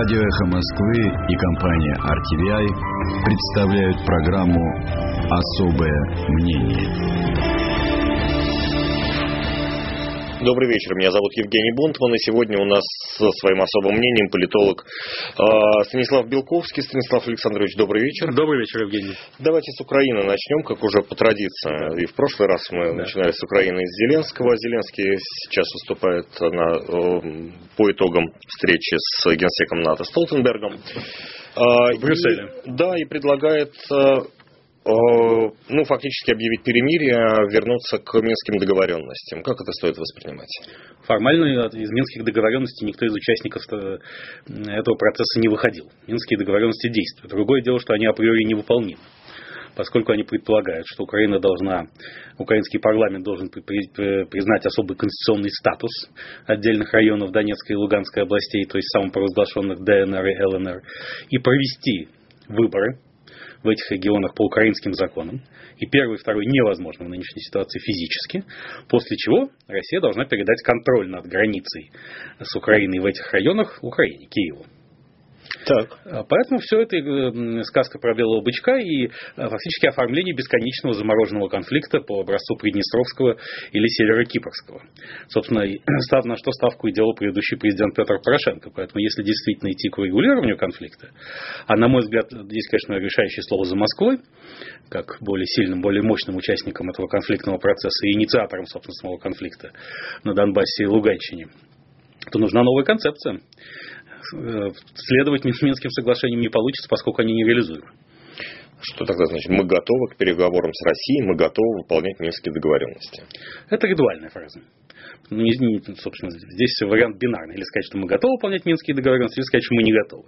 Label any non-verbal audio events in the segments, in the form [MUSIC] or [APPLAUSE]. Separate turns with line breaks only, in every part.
Радио «Эхо Москвы» и компания RTVI представляют программу «Особое мнение».
Добрый вечер, меня зовут Евгений Бунтман, и сегодня у нас со своим особым мнением политолог э, Станислав Белковский. Станислав Александрович, добрый вечер.
Добрый вечер, Евгений.
Давайте с Украины начнем, как уже по традиции. И в прошлый раз мы да. начинали с Украины из Зеленского. Зеленский сейчас выступает на, э, по итогам встречи с генсеком НАТО Столтенбергом.
В Брюсселе.
И, да, и предлагает Э, ну, фактически объявить перемирие, вернуться к минским договоренностям. Как это стоит воспринимать?
Формально из минских договоренностей никто из участников э, этого процесса не выходил. Минские договоренности действуют. Другое дело, что они априори невыполнимы поскольку они предполагают, что Украина должна, украинский парламент должен признать особый конституционный статус отдельных районов Донецкой и Луганской областей, то есть самопровозглашенных ДНР и ЛНР, и провести выборы в этих регионах по украинским законам, и первый и второй невозможно в нынешней ситуации физически, после чего Россия должна передать контроль над границей с Украиной в этих районах Украине, Киеву.
Так.
А, поэтому все это э, сказка про белого бычка и э, фактически оформление бесконечного замороженного конфликта по образцу Приднестровского или Северо-Кипрского. Собственно, [CLEARS THROAT] на что ставку и делал предыдущий президент Петр Порошенко. Поэтому, если действительно идти к урегулированию конфликта, а на мой взгляд, здесь, конечно, решающее слово за Москвой, как более сильным, более мощным участником этого конфликтного процесса и инициатором, собственно, самого конфликта на Донбассе и Луганщине, то нужна новая концепция. Э, следовать Минским соглашениям не получится, поскольку они не реализуемы.
Что тогда значит? Мы готовы к переговорам с Россией, мы готовы выполнять Минские договоренности.
Это ритуальная фраза. Ну, собственно, здесь вариант бинарный. Или сказать, что мы готовы выполнять Минские договоренности, или сказать, что мы не готовы.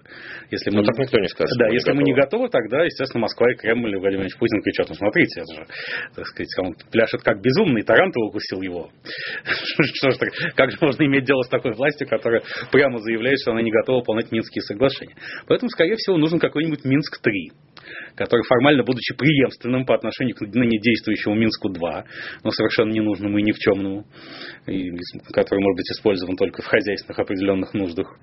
Если мы, Но так никто не скажет.
Да, если мы не готовы, тогда, естественно, Москва и Кремль и Владимир Ильич Путин кричат, ну смотрите, это же, так сказать, он пляшет как безумный, Тарантул укусил его. [LAUGHS] Что ж, как же можно иметь дело с такой властью, которая прямо заявляет, что она не готова выполнять Минские соглашения. Поэтому, скорее всего, нужен какой-нибудь Минск-3 который формально, будучи преемственным по отношению к ныне действующему Минску-2, но совершенно ненужному и никчемному, и который может быть использован только в хозяйственных определенных нуждах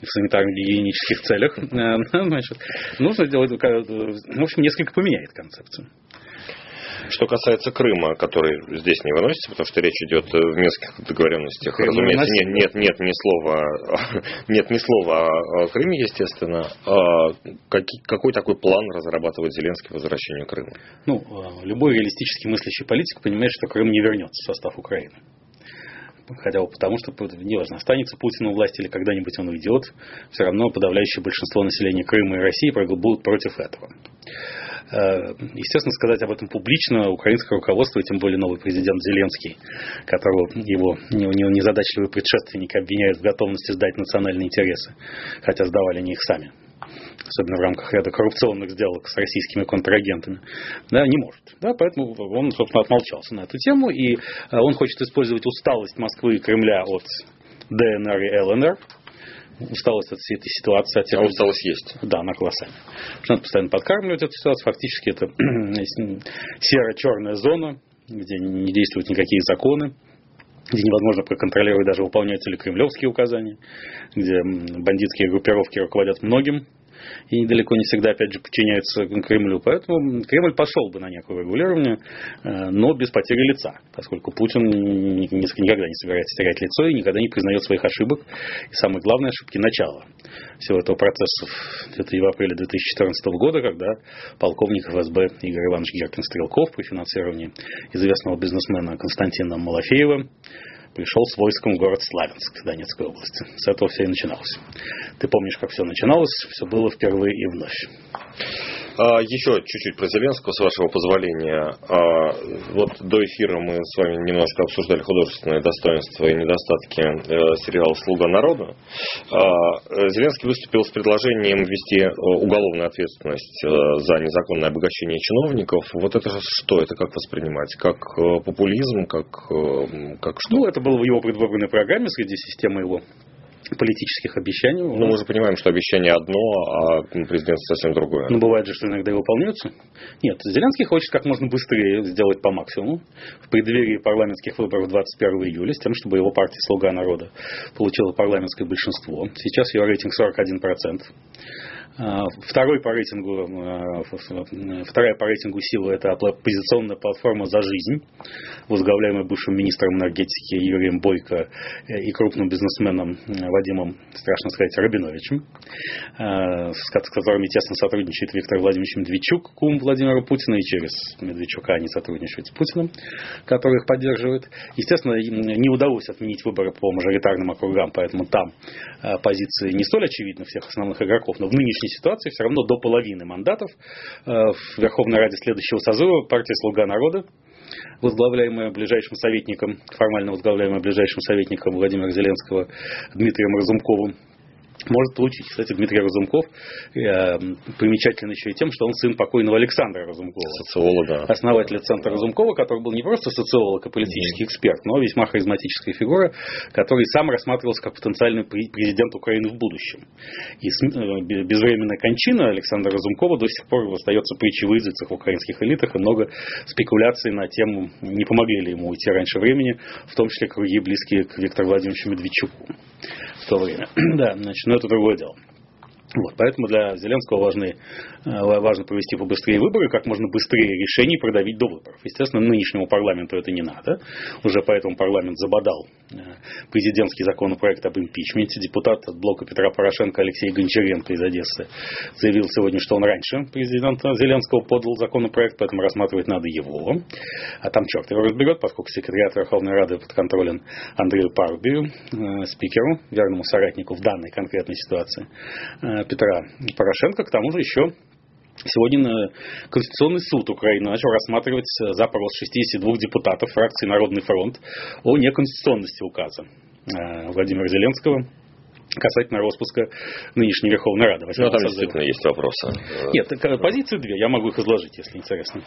и в санитарно-гигиенических целях, [LAUGHS] э, значит, нужно сделать, в общем, несколько поменяет концепцию.
Что касается Крыма, который здесь не выносится, потому что речь идет в Минских договоренностях, Крым разумеется, нет, нет, нет ни слова, [LAUGHS] нет ни слова о Крыме, естественно. А какой такой план разрабатывает Зеленский по возвращению Крыма?
Ну, а, любой реалистически мыслящий политик понимает, что Крым не вернется в состав Украины хотя бы потому, что неважно, останется Путин у власти или когда-нибудь он уйдет, все равно подавляющее большинство населения Крыма и России будут против этого. Э, естественно, сказать об этом публично украинское руководство, и тем более новый президент Зеленский, которого его незадачливые предшественники обвиняют в готовности сдать национальные интересы, хотя сдавали они их сами. Особенно в рамках ряда коррупционных сделок с российскими контрагентами, да, не может. Да, поэтому он, собственно, отмолчался на эту тему, и э, он хочет использовать усталость Москвы и Кремля от ДНР и ЛНР, усталость от всей этой ситуации. От
а усталость есть.
Да, она колоссальная. Потому что надо постоянно подкармливать эту ситуацию. Фактически это [CLEARS THROAT] серо-черная зона, где не действуют никакие законы, где невозможно проконтролировать даже выполняются ли кремлевские указания, где бандитские группировки руководят многим и далеко не всегда, опять же, подчиняются Кремлю. Поэтому Кремль пошел бы на некое регулирование, э, но без потери лица, поскольку Путин никогда не собирается терять лицо и никогда не признает своих ошибок. И самое главное, ошибки начала всего этого процесса это и в апреле 2014 года, когда полковник ФСБ Игорь Иванович Геркин-Стрелков при финансировании известного бизнесмена Константина Малафеева пришел с войском в город Славянск Донецкой области. С этого все и начиналось. Ты помнишь, как все начиналось? Все было впервые и вновь.
А, еще чуть-чуть про Зеленского, с вашего позволения. А, вот до эфира мы с вами немножко обсуждали художественные достоинства и недостатки э, сериала «Слуга народа». А, Зеленский выступил с предложением ввести э, уголовную ответственность э, за незаконное обогащение чиновников. Вот это что? Это как воспринимать? Как популизм? Как, как что?
Ну, это было в его предвыборной программе среди системы его политических обещаний.
Ну, мы же понимаем, что обещание одно, а президент совсем другое.
Ну, бывает же, что иногда и выполняются. Нет, Зеленский хочет как можно быстрее сделать по максимуму в преддверии парламентских выборов 21 июля, с тем, чтобы его партия «Слуга народа» получила парламентское большинство. Сейчас ее рейтинг 41%. А, второй по рейтингу, а, вторая по рейтингу сила – это оппозиционная платформа «За жизнь», возглавляемая бывшим министром энергетики Юрием Бойко э, и крупным бизнесменом э, Вадимом, страшно сказать, Рабиновичем, с которыми тесно сотрудничает Виктор Владимирович Медведчук, кум Владимира Путина, и через Медведчука они сотрудничают с Путиным, который их поддерживает. Естественно, не удалось отменить выборы по мажоритарным округам, поэтому там позиции не столь очевидны всех основных игроков, но в нынешней нынешней ситуации все равно до половины мандатов э, в Верховной Раде следующего созыва партия «Слуга народа», возглавляемая ближайшим советником, формально возглавляемая ближайшим советником Владимира Зеленского Дмитрием Разумковым, может получить. Кстати, Дмитрий Разумков э, примечателен еще и тем, что он сын покойного Александра Разумкова.
Социолога.
Основателя Центра Разумкова, который был не просто социолог и политический эксперт, но весьма харизматическая фигура, который сам рассматривался как потенциальный президент Украины в будущем. И э, безвременная кончина Александра Разумкова до сих пор остается притчей в языцах в украинских элитах, и много спекуляций на тему, не помогли ли ему уйти раньше времени, в том числе круги близкие к Виктору Владимировичу Медведчуку в то время. [CLEARS THROAT] да, значит, но это другое дело. Вот, поэтому для Зеленского важны, важно провести побыстрее выборы, как можно быстрее решений продавить до выборов. Естественно, нынешнему парламенту это не надо. Уже поэтому парламент забодал э, президентский законопроект об импичменте. Депутат от блока Петра Порошенко Алексей Гончаренко из Одессы заявил сегодня, что он раньше президента Зеленского подал законопроект, поэтому рассматривать надо его. А там черт его разберет, поскольку секретарь Верховной Рады подконтролен Андрею Парубию, э, спикеру, верному соратнику в данной конкретной ситуации Петра Порошенко. К тому же еще Сегодня Конституционный суд Украины начал рассматривать запрос 62 депутатов фракции Народный фронт о неконституционности указа э, Владимира Зеленского касательно распуска нынешней Верховной Рады.
Ну, там действительно есть вопросы.
Нет, э, позиции две, я могу их изложить, если интересно.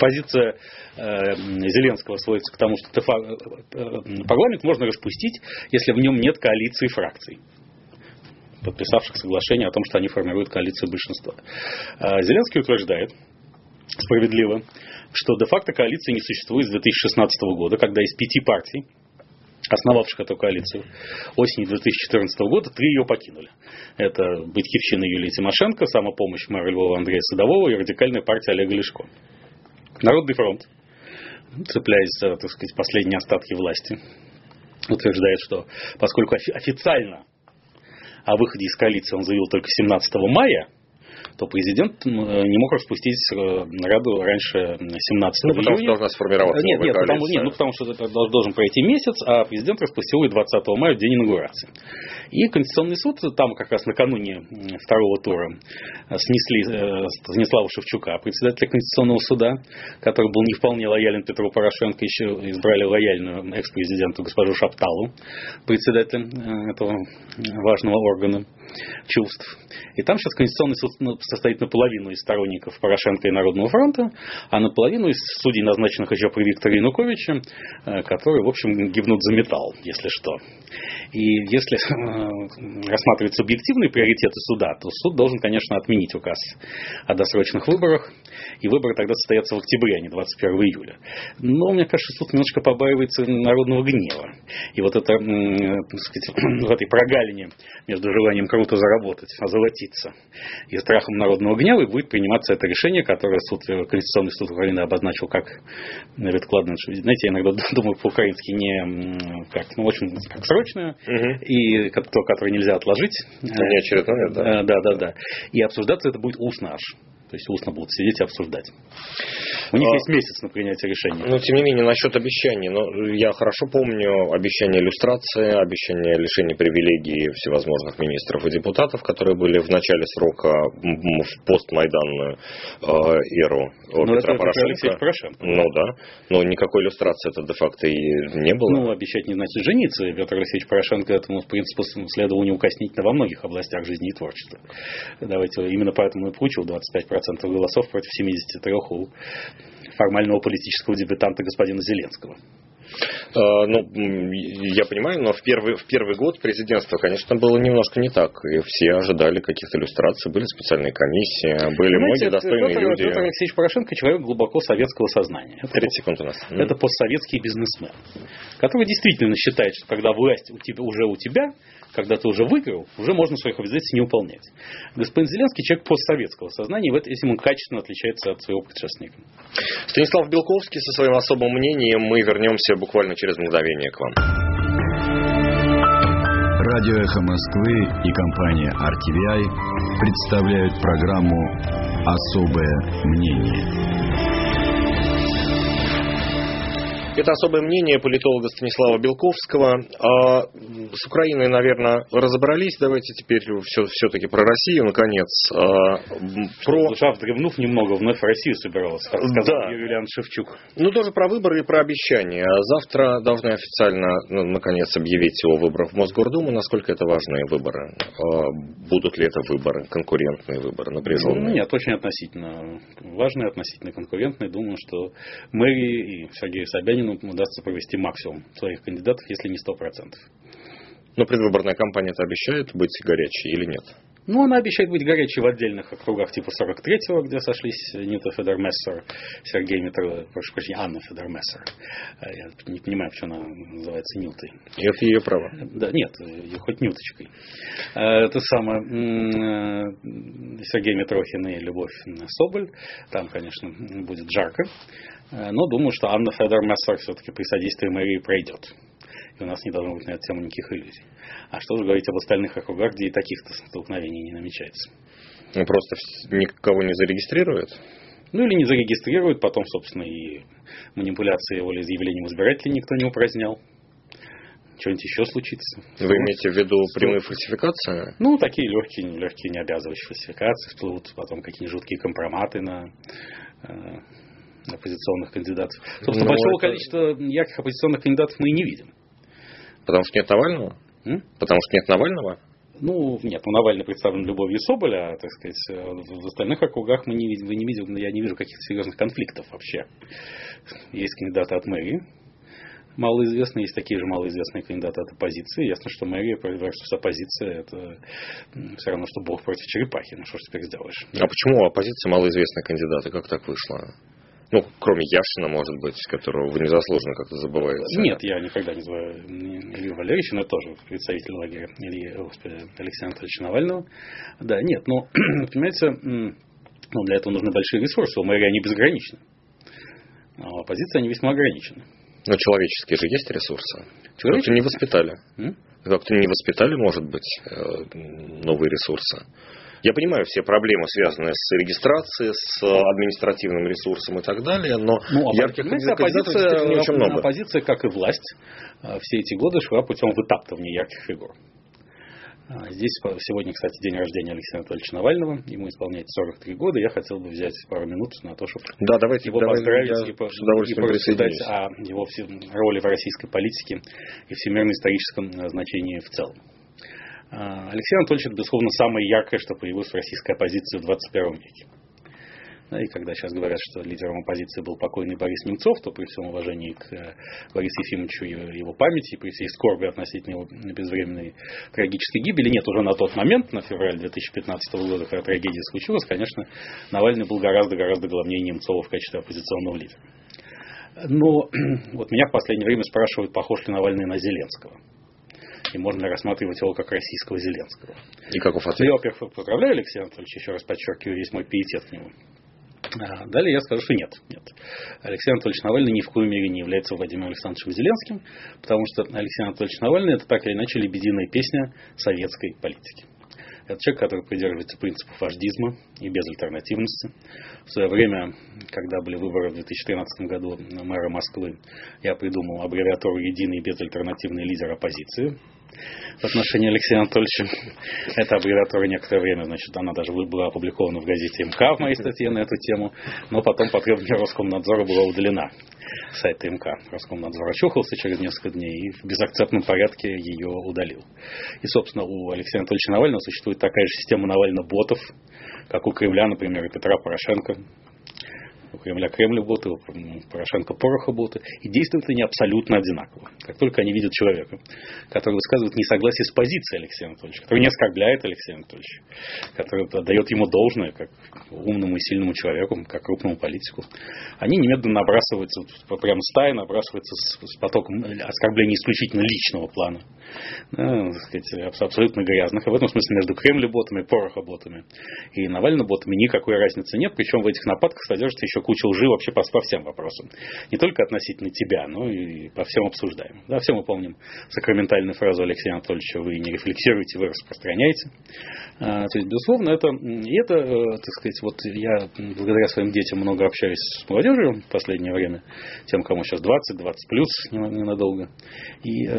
Позиция э, Зеленского сводится к тому, что э, парламент можно распустить, если в нем нет коалиции фракций подписавших соглашение о том, что они формируют коалицию большинства. А Зеленский утверждает, справедливо, что де-факто коалиции не существует с 2016 года, когда из пяти партий, основавших эту коалицию осенью 2014 года, три ее покинули. Это Батькивщина Юлии Тимошенко, самопомощь мэра Львова Андрея Садового и радикальная партия Олега Лешко. Народный фронт, цепляясь за, так сказать, последние остатки власти, утверждает, что поскольку официально о выходе из коалиции он заявил только 17 мая, то президент не мог распустить э, Раду раньше 17 ну,
потому
июня.
что должна сформироваться
Нет, нет, потому, нет, ну, потому что это должен пройти месяц, а президент распустил ее 20 мая, в день инаугурации. И Конституционный суд там как раз накануне второго тура снесли э, Станислава Шевчука, председателя Конституционного суда, который был не вполне лоялен Петру Порошенко, еще избрали лояльную экс-президенту госпожу Шапталу, председателем э, этого важного органа чувств. И там сейчас Конституционный суд состоит наполовину из сторонников Порошенко и Народного фронта, а наполовину из судей, назначенных еще при Викторе Януковиче, э, которые, в общем, гибнут за металл, если что. И если э, рассматривать субъективные приоритеты суда, то суд должен, конечно, отменить указ о досрочных выборах, и выборы тогда состоятся в октябре, а не 21 июля. Но, мне кажется, суд немножко побаивается народного гнева. И вот это, так сказать, [CLEARS THROAT] в этой прогалине между желанием круто заработать, озолотиться и страхом народного гнева, и будет приниматься это решение, которое суд, Конституционный суд Украины обозначил как веткладное. Знаете, я иногда [LAUGHS] думаю по-украински не как, ну, очень как срочное, угу. и то, которое нельзя отложить.
Не очередное, да.
Да, да, да. И обсуждаться это будет устно аж. То есть устно будут сидеть и обсуждать. У них а, есть месяц на принятие решения.
Но, тем не менее, насчет обещаний. Но я хорошо помню обещания иллюстрации, обещания лишения привилегий всевозможных министров и депутатов, которые были в начале срока в постмайданную э, эру
но Петра это, Порошенко. Это Порошенко.
Ну да. Но никакой иллюстрации это де-факто и не было.
Ну, обещать не значит жениться. Петр Алексеевич Порошенко этому, в принципе, следовало неукоснительно во многих областях жизни и творчества. Давайте, именно поэтому и получил 25% голосов против 73 у формального политического дебютанта господина Зеленского.
А, ну, я понимаю, но в первый, в первый год президентства, конечно, было немножко не так. И все ожидали каких-то иллюстраций, были специальные комиссии, были Знаете, многие достойные Петр, люди.
Петр Алексеевич Порошенко человек глубоко советского сознания.
30 секунд у нас.
Это постсоветский бизнесмен, который действительно считает, что когда власть у тебя, уже у тебя, когда ты уже выиграл, уже можно своих обязательств не выполнять. Господин Зеленский человек постсоветского сознания, и в этом он качественно отличается от своего предшественника.
Станислав Белковский со своим особым мнением. Мы вернемся буквально через мгновение к вам.
Радио «Эхо Москвы» и компания RTVI представляют программу «Особое мнение».
Это особое мнение политолога Станислава Белковского. А с Украиной, наверное, разобрались. Давайте теперь все, все-таки про Россию, наконец. А,
про... Душа, вдревнув немного, вновь в Россию собиралась, как сказал да. Юлиан Шевчук.
Ну, тоже про выборы и про обещания. Завтра должны официально, ну, наконец, объявить о выборах в Мосгордуму. Насколько это важные выборы? А, будут ли это выборы, конкурентные выборы, напряженные? Ну,
нет, очень относительно важные, относительно конкурентные. Думаю, что Мэри и Сергей Собянин Путину удастся провести максимум своих кандидатов, если не 100%.
Но предвыборная кампания это обещает быть горячей или нет?
Ну, она обещает быть горячей в отдельных округах типа 43-го, где сошлись Нита Федермессер, Сергей Митро, прошу прощения, Анна Федермессер. Э, я не понимаю, почему она называется Нютой.
Это ее право.
Да, нет, ее хоть Нюточкой. Э, это самое э, Сергей Митрохин и Любовь Соболь. Там, конечно, будет жарко. Но думаю, что Анна Федермессер все-таки при содействии мэрии пройдет и у нас не должно быть на эту тему никаких иллюзий. А что же говорить об остальных округах, где и таких-то столкновений не намечается?
Ну, просто никого не зарегистрируют?
Ну, или не зарегистрируют, потом, собственно, и манипуляции волеизъявлением избирателей никто не упразднял. Что-нибудь еще случится.
Вы имеете в виду прямые фальсификации?
Ну, такие легкие, легкие не обязывающие фальсификации, всплывут потом какие-нибудь жуткие компроматы на э, оппозиционных кандидатов. Собственно, Но ну, большого это... количества ярких оппозиционных кандидатов мы и не видим.
Потому что нет Навального? М? Потому что нет Навального?
Ну, нет, ну Навальный представлен Любовью Соболя, а, так сказать, в остальных округах мы не видим, вы не видим, я не вижу каких-то серьезных конфликтов вообще. Есть кандидаты от мэрии, малоизвестные, есть такие же малоизвестные кандидаты от оппозиции. Ясно, что мэрия versus оппозиция, это все равно, что Бог против черепахи. Ну, что ж теперь сделаешь?
А почему оппозиция малоизвестные кандидаты? Как так вышло? Ну, кроме Яшина, может быть, которого вы незаслуженно как-то забываете.
Нет, я никогда не называю Илью Валерьевича, но тоже представитель лагеря Ильи, господи, Алексея Анатольевича Навального. Да, нет, но, [CLEARS THROAT] понимаете, ну, для этого нужны большие ресурсы. У мэрии они безграничны. А у оппозиции они весьма ограничены.
Но человеческие же есть ресурсы. Как-то не воспитали. Как-то не воспитали, может быть, э, новые ресурсы. Я понимаю все проблемы, связанные с регистрацией, с административным ресурсом и так далее, но
ну, а ярких оппозиция, не очень много. Оппозиция, как и власть, э, все эти годы шла путем вытаптывания ярких фигур. А, здесь сегодня, кстати, день рождения Алексея Анатольевича Навального. Ему исполняется 43 года. Я хотел бы взять пару минут на то, чтобы
да, давайте,
его
давайте,
поздравить и, по, и порассуждать о его роли в российской политике и всемирно-историческом э, значении в целом. А, Алексей Анатольевич, это, безусловно, самое яркое, что появилось в российской оппозиции в 21 веке. и когда сейчас говорят, что лидером оппозиции был покойный Борис Немцов, то при всем уважении к э, Борису Ефимовичу и его памяти, при всей скорби относительно его безвременной трагической гибели, нет, уже на тот момент, на февраль 2015 года, когда трагедия случилась, конечно, Навальный был гораздо-гораздо главнее Немцова в качестве оппозиционного лидера. Но [CLEARS THROAT] вот меня в последнее время спрашивают, похож ли Навальный на Зеленского и можно рассматривать его как российского Зеленского.
И каков ответ? Я,
во-первых, поздравляю Алексея Анатольевича, еще раз подчеркиваю весь мой пиетет к нему. А далее я скажу, что нет, нет. Алексей Анатольевич Навальный ни в коей мере не является Владимиром Александровичем Зеленским, потому что Алексей Анатольевич Навальный это так или иначе лебединая песня советской политики. Это человек, который придерживается принципов вождизма и безальтернативности. В свое время, когда были выборы в 2013 году мэра Москвы, я придумал аббревиатуру «Единый безальтернативный лидер оппозиции», в отношении Алексея Анатольевича. [LAUGHS] Эта аббревиатура некоторое время, значит, она даже была опубликована в газете МК в моей статье на эту тему, но потом по требованию [LAUGHS] Роскомнадзора была удалена сайта МК. Роскомнадзор очухался через несколько дней и в безакцептном порядке ее удалил. И, собственно, у Алексея Анатольевича Навального существует такая же система Навально-ботов, как у Кремля, например, и Петра Порошенко, у Кремля Кремля-боты, у Порошенко Пороха-боты, и действуют они абсолютно одинаково. Как только они видят человека, который высказывает несогласие с позицией Алексея Анатольевича, который не оскорбляет Алексея Анатольевича, который отдает ему должное, как умному и сильному человеку, как крупному политику, они немедленно набрасываются, прямо стая набрасываются с, с потоком оскорблений исключительно личного плана, да, сказать, абсолютно грязных. И в этом смысле между Кремля-ботами, Пороха-ботами и Навальный-ботами никакой разницы нет. Причем в этих нападках содержится еще куча лжи вообще по, по всем вопросам. Не только относительно тебя, но и по всем обсуждаем. Да, все мы помним сакраментальную фразу Алексея Анатольевича «Вы не рефлексируете, вы распространяете». А, то есть, безусловно, это, и это, э, так сказать, вот я благодаря своим детям много общаюсь с молодежью в последнее время, тем, кому сейчас 20, 20 плюс ненадолго. И э,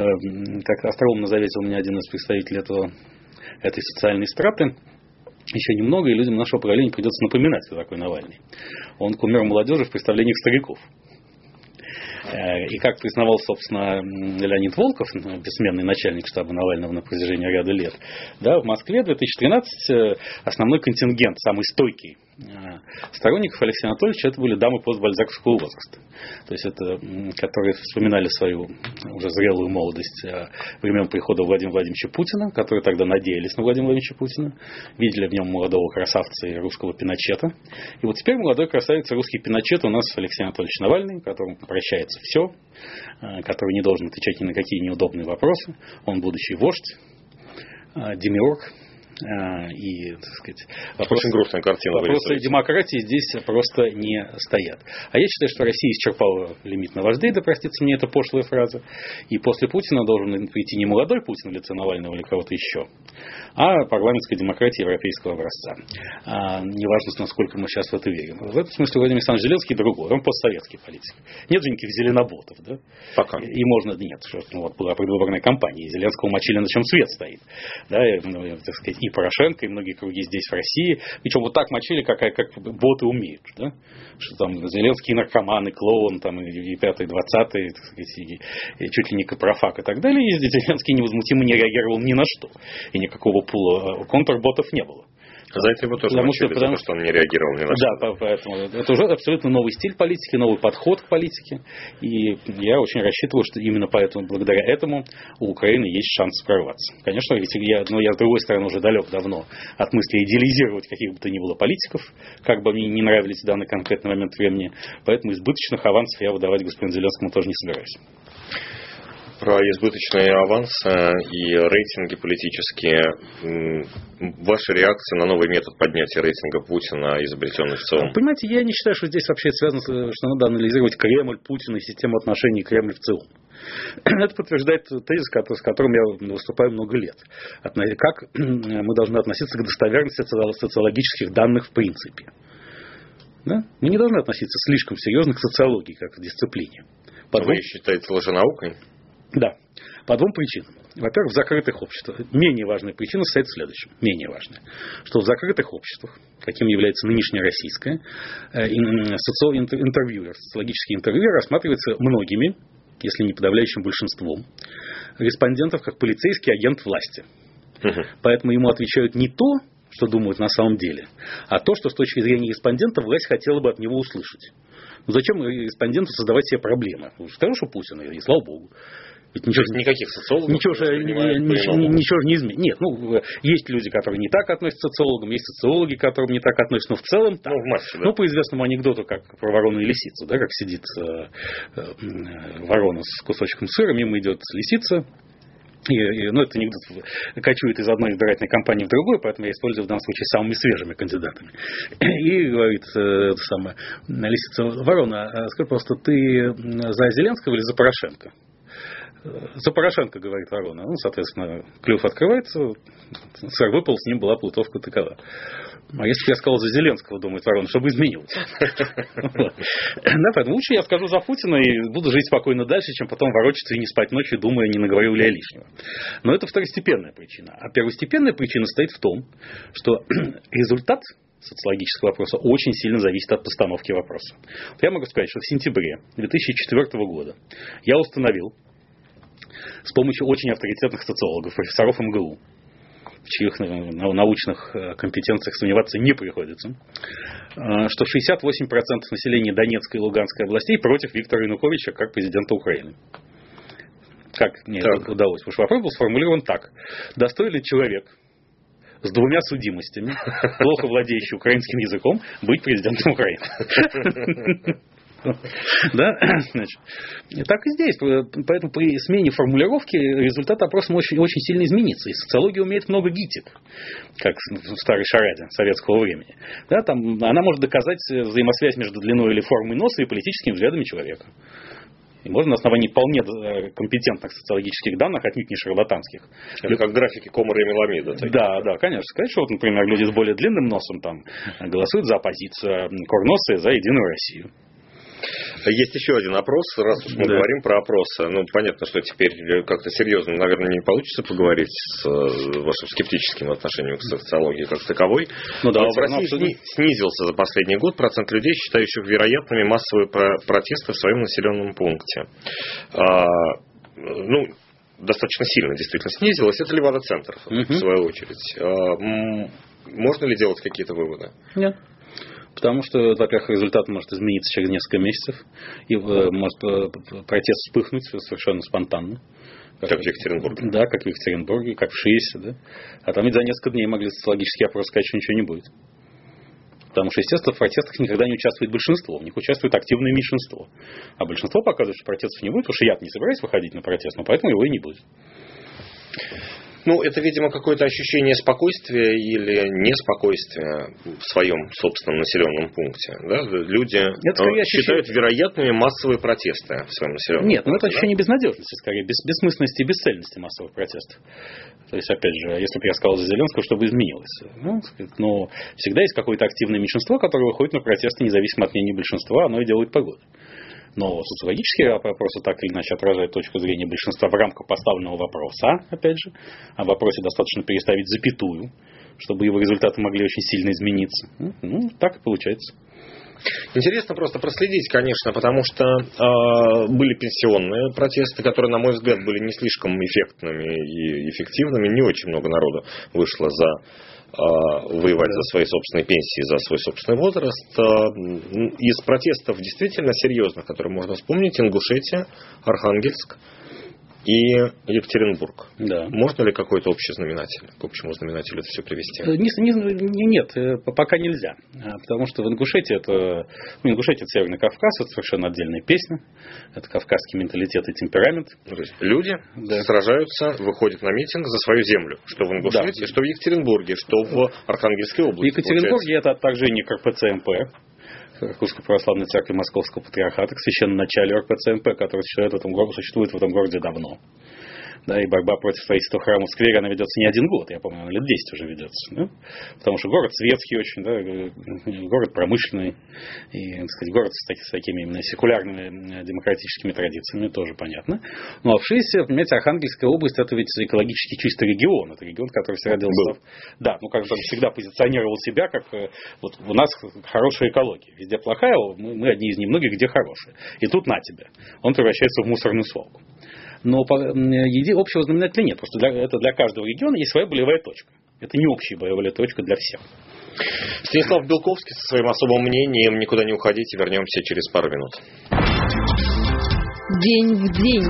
как остроумно заветил мне один из представителей этого, этой социальной страты, еще немного, и людям нашего поколения придется напоминать, кто такой Навальный. Он кумир молодежи в представлениях стариков. Э, и как признавал, собственно, Леонид Волков, бессменный начальник штаба Навального на протяжении ряда лет, да, в Москве 2013 э, основной контингент, самый стойкий сторонников Алексея Анатольевича это были дамы постбальзаковского возраста. То есть это, которые вспоминали свою уже зрелую молодость э, времен прихода Владимира Владимировича Путина, которые тогда надеялись на Владимира Владимировича Путина, видели в нем молодого красавца и русского Пиночета. И вот теперь молодой красавец русский Пиночет у нас Алексей Анатольевич Навальный, которому прощается все, э, который не должен отвечать ни на какие неудобные вопросы. Он будущий вождь, демиург, а, и, так сказать,
вопросы, Очень грустная картина.
Вопросы демократии здесь просто не стоят. А я считаю, что Россия исчерпала лимит на вождей, да простится мне эта пошлая фраза. И после Путина должен прийти не молодой Путин в лице Навального или кого-то еще, а парламентская демократия европейского образца. А, неважно, насколько мы сейчас в это верим. В этом смысле Владимир Александрович Зеленский другой. Он постсоветский политик. Нет же никаких зеленоботов. Да?
Пока.
И можно, нет, что, ну, вот была предвыборная кампания, и Зеленского мочили, на чем свет стоит. Да, и, ну, так сказать, и Порошенко, и многие круги здесь, в России. Причем вот так мочили, как, как боты умеют. Да? Что там Зеленский наркоман, и клоун, там, и пятый, двадцатый, и, и чуть ли не капрофак и так далее. И [LAUGHS] Зеленский невозмутимо не реагировал ни на что. И никакого пула контрботов не было.
За это его тоже потому мочили, что, потому что он не реагировал ни на
что. Да, поэтому это уже абсолютно новый стиль политики, новый подход к политике. И я очень рассчитываю, что именно поэтому, благодаря этому у Украины есть шанс прорваться. Конечно, я, но я с другой стороны уже далек давно от мысли идеализировать каких бы то ни было политиков, как бы мне не нравились в данный конкретный момент времени. Поэтому избыточных авансов я выдавать господину Зеленскому тоже не собираюсь
про избыточные авансы и рейтинги политические. Ваша реакция на новый метод поднятия рейтинга Путина, изобретенный в целом?
Понимаете, я не считаю, что здесь вообще связано, что надо анализировать Кремль, Путина и систему отношений Кремль в целом. [CLEARS THROAT] Это подтверждает тезис, с которым я выступаю много лет. Как [CLEARS THROAT] мы должны относиться к достоверности социологических данных в принципе. Да? Мы не должны относиться слишком серьезно к социологии, как к дисциплине.
По Вы считаете лженаукой?
Да, по двум причинам. Во-первых, в закрытых обществах. Менее важная причина состоит в следующем. Менее важная. Что в закрытых обществах, каким является нынешнее российское, э, интервьюер, социологический интервьюер рассматривается многими, если не подавляющим большинством, респондентов как полицейский агент власти. Угу. Поэтому ему отвечают не то, что думают на самом деле, а то, что с точки зрения респондента власть хотела бы от него услышать. Ну зачем респонденту создавать себе проблемы? Скажу, что Путин, и слава богу.
Ведь ничего, никаких социологов
ничего же, ничего, ничего же не изменит. Нет, ну, есть люди, которые не так относятся к социологам, есть социологи, которые не так относятся, но в целом так. Ну, в массе, да. ну по известному анекдоту, как про ворону и лисицу, да, как сидит э, э, ворона с кусочком сыра, мимо идет лисица, и, и, ну, это анекдот кочует из одной избирательной кампании в другую, поэтому я использую в данном случае самыми свежими кандидатами. [CLEARS THROAT] И говорит э, самое, лисица Ворона, а скажи просто, ты за Зеленского или за Порошенко? За Порошенко, говорит Ворона. Ну, соответственно, клюв открывается, сэр выпал, с ним была плутовка такова. А если бы я сказал за Зеленского, думает Ворона, чтобы изменилось. Да, поэтому лучше я скажу за Путина и буду жить спокойно дальше, чем потом ворочаться и не спать ночью, думая, не наговорил ли я лишнего. Но это второстепенная причина. А первостепенная причина стоит в том, что [CLEARS THROAT] результат социологического вопроса очень сильно зависит от постановки вопроса. Я могу сказать, что в сентябре 2004 года я установил с помощью очень авторитетных социологов, профессоров МГУ, в чьих научных компетенциях сомневаться не приходится, что 68% населения Донецкой и Луганской областей против Виктора Януковича как президента Украины. Как мне так. это удалось? Потому что вопрос был сформулирован так. Достоин ли человек с двумя судимостями, плохо владеющий украинским языком, быть президентом Украины. [LAUGHS] Да? [CLEARS THROAT] Значит, так и здесь. Поэтому при смене формулировки результат опроса очень, очень сильно измениться. И социология умеет много гитик, как в старой шараде советского времени. Да, там, она может доказать взаимосвязь между длиной или формой носа и политическими взглядами человека. И можно на основании вполне э, компетентных социологических данных, отнюдь не шарлатанских.
Это как графики Комара и Меламида.
Да, да, конечно. Сказать, что, вот, например, люди с более длинным носом там голосуют за оппозицию, Корносы за Единую Россию.
Есть еще один опрос, раз уж мы да. говорим про опросы. Ну, понятно, что теперь как-то серьезно, наверное, не получится поговорить с э, вашим скептическим отношением к социологии как таковой. Ну, да, в России сни- снизился за последний год процент людей, считающих вероятными массовые протесты в своем населенном пункте. А, ну, достаточно сильно действительно снизилось. Это Левада-центр, угу. в свою очередь. А, можно ли делать какие-то выводы?
Нет. Потому что, во-первых, результат может измениться через несколько месяцев, и э, может э, протест вспыхнуть совершенно спонтанно.
Как, как в Екатеринбурге.
Да, как в Екатеринбурге, как в Шиесе. Да? А там ведь за несколько дней могли социологические опросы сказать, что ничего не будет. Потому что, естественно, в протестах никогда не участвует большинство, в них участвует активное меньшинство. А большинство показывает, что протестов не будет, потому что я не собираюсь выходить на протест, но поэтому его и не будет.
Ну, это, видимо, какое-то ощущение спокойствия или неспокойствия в своем собственном населенном пункте. Да? Люди это э, считают ощущение... вероятными массовые протесты в своем населенном
Нет, пункте. Нет, ну это да? ощущение безнадежности, скорее, бес, бессмысленности и бесцельности массовых протестов. То есть, опять же, если бы я сказал за Зеленского, чтобы изменилось. Ну, но всегда есть какое-то активное меньшинство, которое выходит на протесты независимо от мнения большинства, оно и делает погоду. Но социологические вопросы так или иначе отражают точку зрения большинства в рамках поставленного вопроса, опять же. А вопросе достаточно переставить запятую, чтобы его результаты могли очень сильно измениться. Ну так и получается.
Интересно просто проследить, конечно, потому что э, были пенсионные протесты, которые, на мой взгляд, были не слишком эффектными и эффективными. Не очень много народу вышло за а, воевать за свои собственные пенсии, за свой собственный возраст. А, из протестов действительно серьезных, которые можно вспомнить, Ингушетия, Архангельск, и Екатеринбург. Да. Можно ли какой-то общий знаменатель, к общему знаменателю это все привести? Э,
не, не, нет, э, пока нельзя. А, потому что в Ингушетии это, ну, Ингушетия это Северный Кавказ, это совершенно отдельная песня. Это кавказский менталитет и темперамент.
Ну, то есть люди да. сражаются, выходят на митинг за свою землю. Что в Ингушетии, да. что в Екатеринбурге, что в Архангельской области.
В Екатеринбурге это отторжение к РПЦ-МП Русской Православной Церкви Московского Патриархата, к священном начале РПЦМП, который существует в этом городе, существует в этом городе давно да, и борьба против строительства храма в сквере, она ведется не один год, я помню, она лет 10 уже ведется, да? потому что город светский очень, да, э, город промышленный, и, так сказать, город с, таки, с такими именно секулярными демократическими традициями, тоже понятно. Ну, а в Шисе, понимаете, Архангельская область, это ведь экологически чистый регион, это регион, который всегда делался... Да, ну, как бы всегда позиционировал себя, как э, вот у нас хорошая экология, везде плохая, мы, мы одни из немногих, где хорошая. И тут на тебе. Он превращается в мусорную свалку но общего знаменателя нет. Просто для, это для каждого региона есть своя болевая точка. Это не общая болевая точка для всех.
Станислав Белковский со своим особым мнением. Никуда не уходите, вернемся через пару минут.
День в день.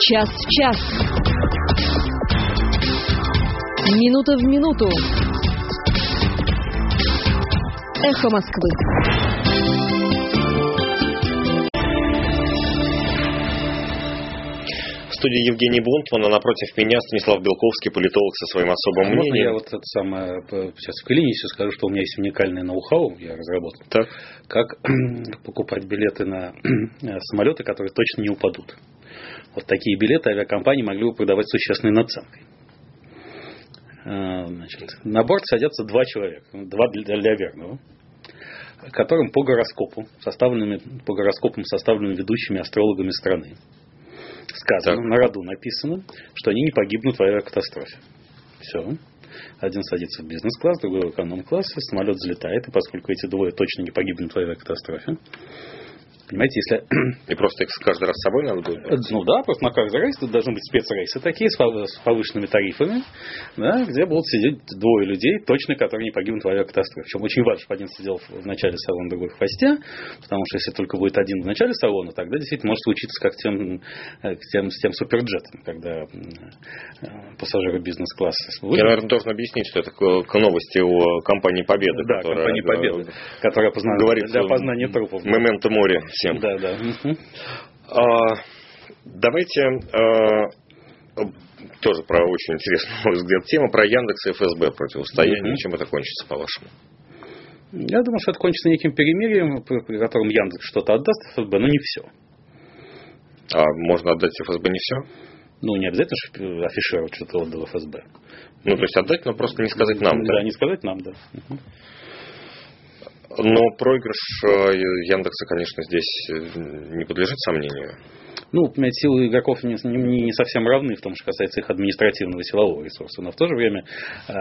Час в час. Минута в минуту. Эхо Москвы.
Студии Евгений Бунтман, а напротив меня Станислав Белковский, политолог со своим особым
Можно
мнением.
я вот это самое, сейчас в клинике скажу, что у меня есть уникальный ноу-хау, я разработал. Так. Как [CLEARS THROAT] покупать билеты на [CLEARS THROAT] самолеты, которые точно не упадут. Вот такие билеты авиакомпании могли бы продавать существенной наценкой. А, значит, на борт садятся два человека, два для, для верного которым по гороскопу, составленными, по гороскопам, составленными ведущими астрологами страны, сказано, так. на роду написано, что они не погибнут в авиакатастрофе. Все. Один садится в бизнес-класс, другой в эконом-классе, самолет взлетает, и поскольку эти двое точно не погибнут в авиакатастрофе, Понимаете, если...
И просто их каждый раз с собой надо будет?
Ну да, просто на каждый рейс тут должны быть спецрейсы такие с повышенными тарифами, да, где будут сидеть двое людей, точно, которые не погибнут в авиакатастрофе. Причем очень важно, чтобы один сидел в начале салона, другой в хвосте, потому что если только будет один в начале салона, тогда действительно может случиться как тем, э, тем, с тем суперджетом, когда э, пассажиры бизнес-класса.
Я, наверное, должен объяснить, что это к новости о компании Победы.
Да, которая, компании Победы, которая познана, говорит для опознания трупов.
Мементо море всем.
Да, да.
А, давайте а, тоже про очень интересную, мой взгляд, тему про Яндекс и ФСБ противостояние. Чем это кончится, по-вашему?
Я думаю, что это кончится неким перемирием, при котором Яндекс что-то отдаст ФСБ, но не все.
А можно отдать ФСБ не все?
Ну, не обязательно что афишировать что-то отдал ФСБ.
Ну, то есть отдать, но просто не сказать нам,
да? Да, не сказать нам, да.
Но проигрыш э, Яндекса, конечно, здесь э, не подлежит сомнению.
Ну, понимаете, силы игроков не, не, не совсем равны в том, что касается их административного и силового ресурса. Но в то же время э,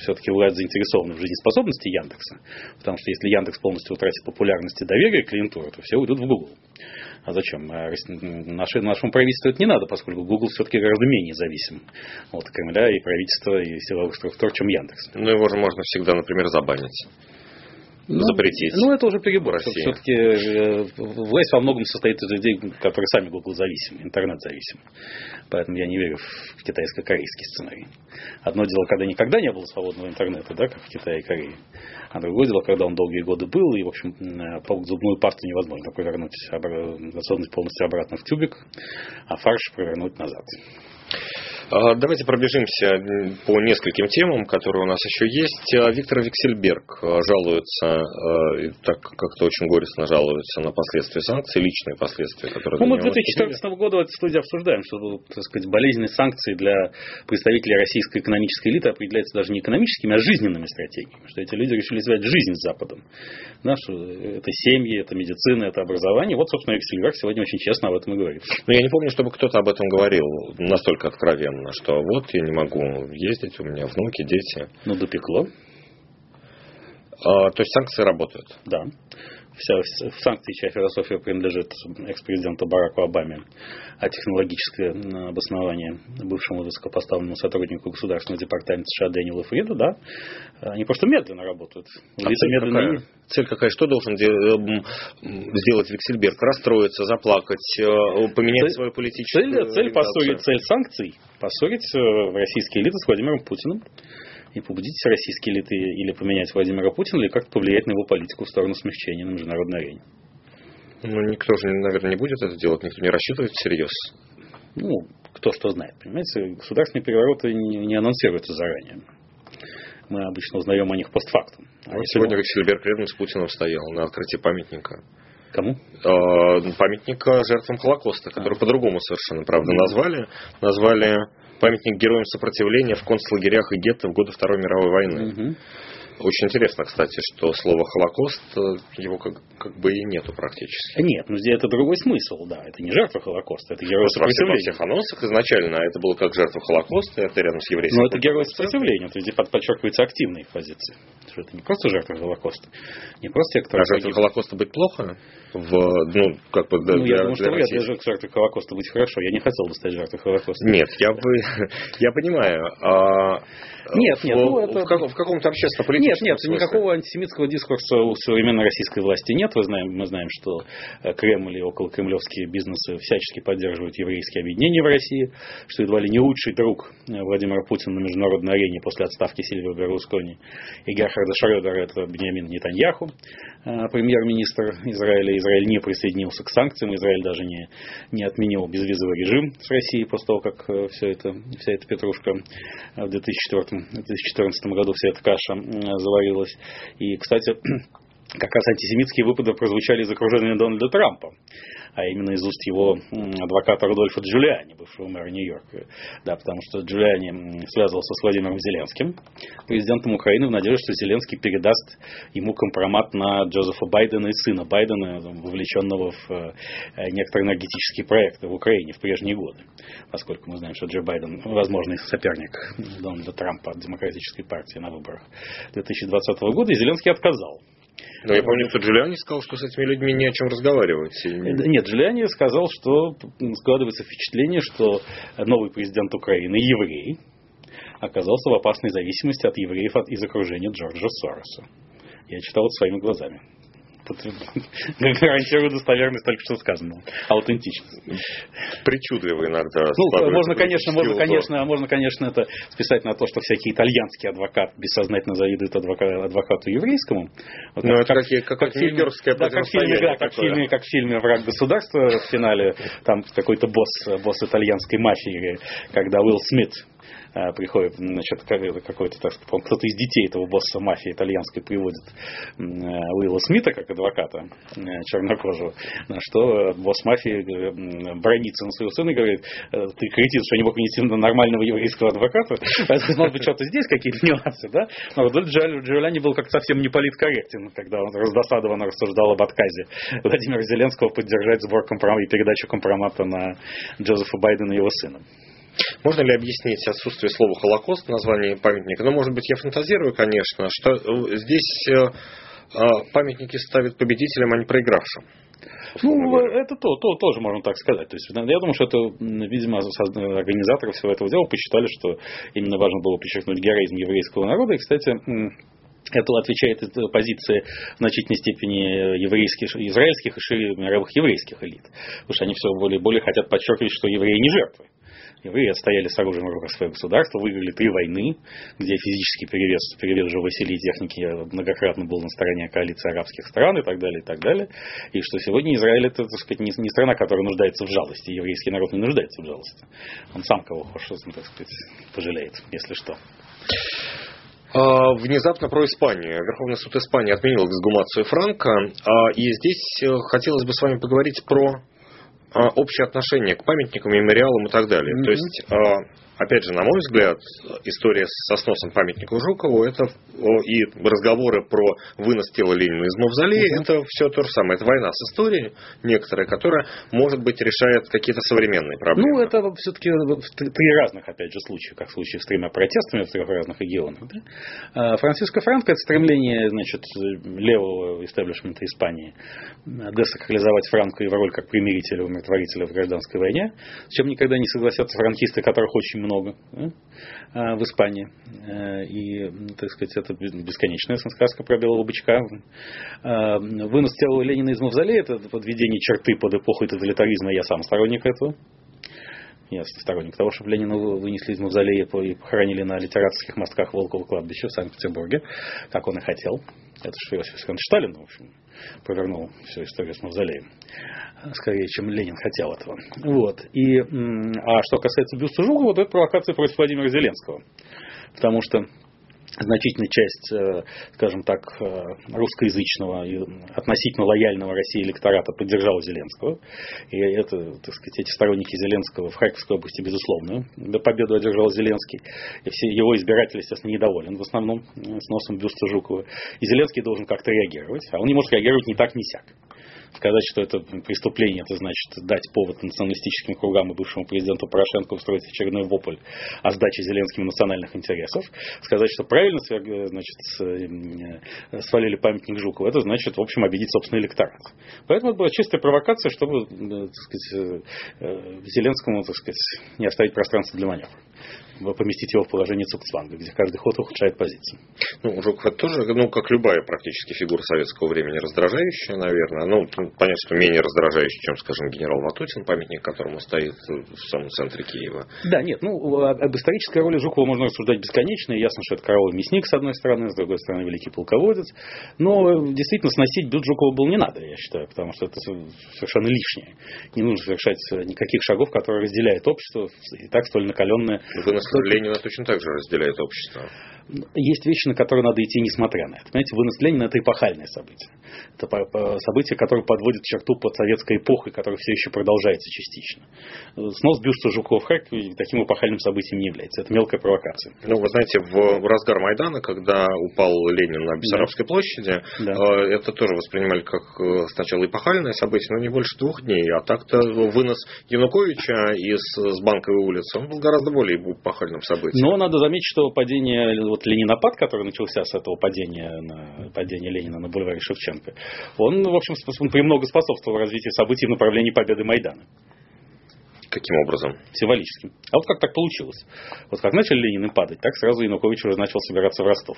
все-таки власть заинтересована в жизнеспособности Яндекса. Потому что если Яндекс полностью утратит популярность и доверие клиентуры, то все уйдут в Google. А зачем? А Наше, нашему правительству это не надо, поскольку Google все-таки гораздо менее зависим от Кремля и правительства и силовых структур, чем Яндекс.
Ну, его же можно всегда, например, забанить ну, запретить.
Ну, это уже перебор. Все-таки э, власть во многом состоит из людей, которые сами Google зависимы, интернет зависимы. Поэтому я не верю в китайско-корейский сценарий. Одно дело, когда никогда не было свободного интернета, да, как в Китае и Корее. А другое дело, когда он долгие годы был, и, в общем, зубную пасту невозможно повернуть, засунуть полностью обратно в тюбик, а фарш провернуть назад.
А, давайте пробежимся по нескольким темам, которые у нас еще есть. А, Виктор Виксельберг а, жалуется, так как-то очень горестно жалуется на последствия санкций, личные последствия, которые...
Ну, мы 2014 года в этой студии обсуждаем, что, так сказать, болезненные санкции для представителей российской экономической элиты определяются даже не экономическими, а жизненными стратегиями. Что эти люди решили связать жизнь с Западом. Да, это семьи, это медицина, это образование. Вот, собственно, Виксельберг сегодня очень честно об этом и говорит.
Но я не помню, чтобы кто-то об этом говорил настолько откровенно постоянно, что вот я не могу ездить, у меня внуки, дети.
Ну, допекло.
А, то есть санкции работают?
Да. Вся, в санкции, чья философия принадлежит экс-президенту Бараку Обаме, а технологическое обоснование бывшему высокопоставленному сотруднику Государственного департамента США Дэниелу Фриду, да, они просто медленно работают.
А цель, медленно... какая? цель какая? Что должен эм, сделать Виксельберг? Расстроиться, заплакать, э, поменять цель, свою политическую
Цель, цель, поссорить, цель санкций поссорить э, российские элиты с Владимиром Путиным и побудить российские элиты или поменять Владимира Путина, или как-то повлиять на его политику в сторону смягчения на международной арене.
Ну, никто же, наверное, не будет это делать, никто не рассчитывает всерьез.
Ну, кто что знает, понимаете, государственные перевороты не, не анонсируются заранее. Мы обычно узнаем о них постфактум.
А вот сегодня Виксельберг рядом с Путиным стоял на открытии памятника.
Кому?
Э, памятника жертвам Холокоста, который а. по-другому совершенно, правда, назвали. Назвали памятник героям сопротивления в концлагерях и гетто в годы Второй мировой войны. Угу. Очень интересно, кстати, что слово Холокост, э, его как, как бы и нету практически.
Нет, ну здесь это другой смысл, да. Это не жертва Холокоста, это герой
сопротивления. Во всех анонсах изначально это было как жертва Холокоста, это рядом с еврейским.
Но это герой сопротивления, то есть здесь подчеркиваются активные позиции. Что это не просто жертва Холокоста. Не просто те,
кто... А жертва Холокоста быть плохо? В, ну, как бы,
ну, для, я думаю, что вряд ли жертвой Холокоста быть хорошо. Я не хотел бы стать жертвой Холокоста.
Нет, я, бы, [LAUGHS] я понимаю. А,
нет, нет. В,
ну, это... в, каком, в каком-то общественно-политическом
Нет, нет, никакого антисемитского дискурса у современной российской власти нет. Мы знаем, мы знаем, что э, Кремль и около кремлевские бизнесы всячески поддерживают еврейские объединения в России, что едва ли не лучший друг э, Владимира Путина на международной арене после отставки Сильвио Берлускони и Герхарда Шредера это Бениамин Нетаньяху, э, премьер-министр Израиля. Израиль не присоединился к санкциям, Израиль даже не, не отменил безвизовый режим с Россией после того, как все это, вся эта петрушка в 2004 2014 году вся эта каша заварилась. И, кстати, [CLEARS THROAT] как раз антисемитские выпады прозвучали из окружения Дональда Трампа а именно из уст его адвоката Рудольфа Джулиани, бывшего мэра Нью-Йорка. Да, потому что Джулиани связывался с Владимиром Зеленским, президентом Украины, в надежде, что Зеленский передаст ему компромат на Джозефа Байдена и сына Байдена, вовлеченного в э, некоторые энергетические проекты в Украине в прежние годы. Поскольку мы знаем, что Джо Байден возможный соперник Дональда Трампа от Демократической партии на выборах 2020 года, и Зеленский отказал
Но я помню, что Джулиани сказал, что с этими людьми не о чем разговаривать.
Нет, Джулиани сказал, что складывается впечатление, что новый президент Украины еврей оказался в опасной зависимости от евреев из окружения Джорджа Сороса. Я читал это своими глазами. [LAUGHS] Гарантирую достоверность только что сказанного. Аутентичность.
Причудливый иногда.
Ну, можно, конечно, можно, конечно, можно, конечно, это списать на то, что всякий итальянский адвокат бессознательно завидует адвокату, адвокату еврейскому.
Вот ну, это как, как, как,
да, как, в фильме, да, как, в фильме, как в фильме «Враг государства» в финале, там какой-то босс, босс итальянской мафии, когда Уилл Смит приходит, значит, какой-то, так сказать, кто-то из детей этого босса мафии итальянской приводит э, Уилла Смита как адвоката э, чернокожего, на что босс мафии бронится на своего сына и говорит, ты кретин, что не мог найти нормального еврейского адвоката, [LAUGHS] может быть, что-то здесь какие-то нюансы, да? Но вот Джулиани был как-то совсем не политкорректен, когда он раздосадованно рассуждал об отказе Владимира Зеленского поддержать сбор компромата и передачу компромата на Джозефа Байдена и его сына.
Можно ли объяснить отсутствие слова «Холокост» в названии памятника? Ну, может быть, я фантазирую, конечно, что э, здесь э, э, памятники ставят победителям, а не проигравшим.
Ну, это то, то, тоже можно так сказать. То есть, я думаю, что это, видимо, организаторы всего этого дела посчитали, что именно важно было подчеркнуть героизм еврейского народа. И, кстати, это отвечает позиции в значительной степени еврейских, израильских и шире мировых еврейских элит. Потому что они все более и более хотят подчеркивать, что евреи не жертвы. Евреи отстояли с оружием в руках свое государство, выиграли три войны, где физический перевес, перевес силы и техники многократно был на стороне коалиции арабских стран и так далее, и так далее. И что сегодня Израиль это, так сказать, не, не страна, которая нуждается в жалости. Еврейский народ не нуждается в жалости. Он сам кого хочет, так сказать, пожалеет, если что.
А, внезапно про Испанию. Верховный суд Испании отменил эксгумацию Франка. А, и здесь э, хотелось бы с вами поговорить про общее отношение к памятникам, мемориалам и так далее. Mm-hmm. То есть опять же, на мой взгляд, история со сносом памятника Жукову это и разговоры про вынос тела Ленина из мавзолея, угу. это все то же самое. Это война с историей некоторая, которая, может быть, решает какие-то современные проблемы.
Ну, это все-таки три разных, опять же, случая, как в случае с тремя протестами в трех разных регионах. Да? А Франциско Франко – это стремление значит, левого истеблишмента Испании десакрализовать Франко и его роль как примирителя, умиротворителя в гражданской войне, с чем никогда не согласятся франкисты, которых очень много да, в Испании. Э, и, так сказать, это бесконечная сказка про белого бычка. Э, вынос тела Ленина из мавзолея – это подведение черты под эпоху тоталитаризма. Я сам сторонник этого. Я сторонник того, чтобы Ленина вынесли из мавзолея и похоронили на литераторских мостках Волкова кладбища в Санкт-Петербурге, как он и хотел. Это же Иосиф Сталин, в общем, повернул всю историю с мавзолеем. Скорее, чем Ленин хотел этого. Вот. И, а что касается бюста Жукова, то это провокация против Владимира Зеленского. Потому что значительная часть, э, скажем так, э, русскоязычного и относительно лояльного России электората поддержала Зеленского. И это, так сказать, эти сторонники Зеленского в Харьковской области, безусловно, до победу одержал Зеленский. И все его избиратели, естественно, недоволен в основном э, сносом бюста Жукова. И Зеленский должен как-то реагировать, а он не может реагировать ни так, ни сяк сказать, что это преступление, это значит дать повод националистическим кругам и бывшему президенту Порошенко устроить очередной вопль о сдаче Зеленским национальных интересов. Сказать, что правильно значит, э, свалили памятник Жукову, это значит, в общем, обидеть собственный электорат. Поэтому это была чистая провокация, чтобы э, так сказать, э, Зеленскому так сказать, не оставить пространство для маневра поместить его в положение Цукцванга, где каждый ход ухудшает позицию.
Ну, Жуков это тоже, ну, как любая практически фигура советского времени, раздражающая, наверное. Ну, понятно, что менее раздражающая, чем, скажем, генерал Ватутин, памятник которому стоит в самом центре Киева.
Да, нет, ну, об исторической роли Жукова можно рассуждать бесконечно. И ясно, что это коровый мясник, с одной стороны, с другой стороны, великий полководец. Но действительно сносить бюст Жукова было не надо, я считаю, потому что это совершенно лишнее. Не нужно совершать никаких шагов, которые разделяют общество, и так столь накаленное.
Вы Ленина точно так же разделяет общество
есть вещи, на которые надо идти, несмотря на это. Понимаете, вынос Ленина – это эпохальное событие. Это событие, которое подводит черту под советской эпохой, которая все еще продолжается частично. Снос бюста Жукова в Харькове таким эпохальным событием не является. Это мелкая провокация.
Ну, вы знаете, в разгар Майдана, когда упал Ленин на Бессарабской да. площади, да. Э, это тоже воспринимали как э, сначала эпохальное событие, но не больше двух дней. А так-то вынос Януковича из с Банковой улицы, он был гораздо более эпохальным событием.
Но надо заметить, что падение вот ленинопад, который начался с этого падения, на, падения Ленина на бульваре Шевченко, он, в общем, премного способствовал развитию событий в направлении победы Майдана.
Каким образом?
Символическим. А вот как так получилось? Вот как начали Ленины падать, так сразу Янукович уже начал собираться в Ростов.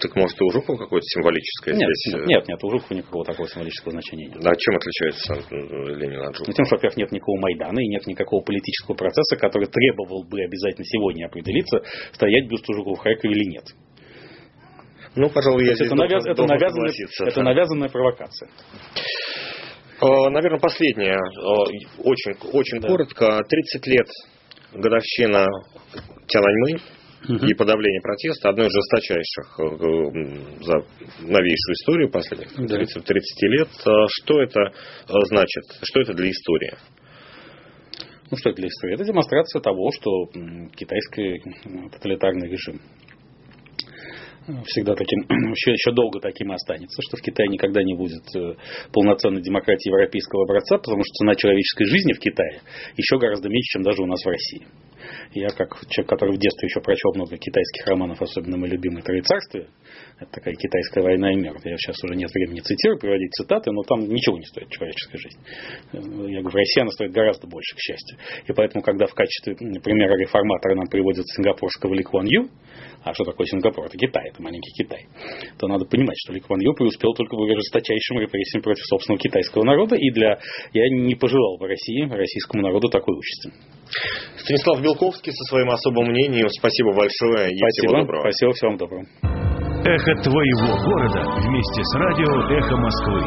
Так может и у Жукова какое-то символическое
нет,
здесь?
Нет, нет, нет, у Жукова никакого такого символического значения нет.
А чем отличается Ленин от Жукова?
Ну, тем, что, во-первых, нет никакого Майдана и нет никакого политического процесса, который требовал бы обязательно сегодня определиться, стоять бюст у Жукова в Харькове или нет.
Ну, пожалуй, я
это, навяз... это, навязанная, это навязанная провокация.
Э, наверное, последнее, э, очень, очень да. коротко. 30 лет годовщина Тяньаньмэнь угу. и подавление протеста, одно из жесточайших э, за новейшую историю последних 30, 30 лет. Что это значит? Что это для истории?
Ну, что это для истории? Это демонстрация того, что китайский тоталитарный режим всегда таким, [CLEARS THROAT] еще, еще долго таким останется, что в Китае никогда не будет э, полноценной демократии европейского образца, потому что цена человеческой жизни в Китае еще гораздо меньше, чем даже у нас в России. Я, как человек, который в детстве еще прочел много китайских романов, особенно мой любимый «Троецарствие», это такая китайская война и мир. Я сейчас уже нет времени цитировать, приводить цитаты, но там ничего не стоит человеческая жизнь. Э, я говорю, в России она стоит гораздо больше, к счастью. И поэтому, когда в качестве примера реформатора нам приводят сингапурского Ли Куан Ю, а что такое Сингапур? Это Китай, это маленький Китай. То надо понимать, что Ли Куан Ю преуспел только благодаря жесточайшим репрессиям против собственного китайского народа. И для... я не пожелал бы России, российскому народу такой участи.
Станислав Белковский со своим особым мнением. Спасибо большое.
И Спасибо. Всего доброго. Спасибо. Всего доброго.
Эхо твоего города вместе с радио Эхо Москвы.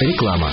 Реклама.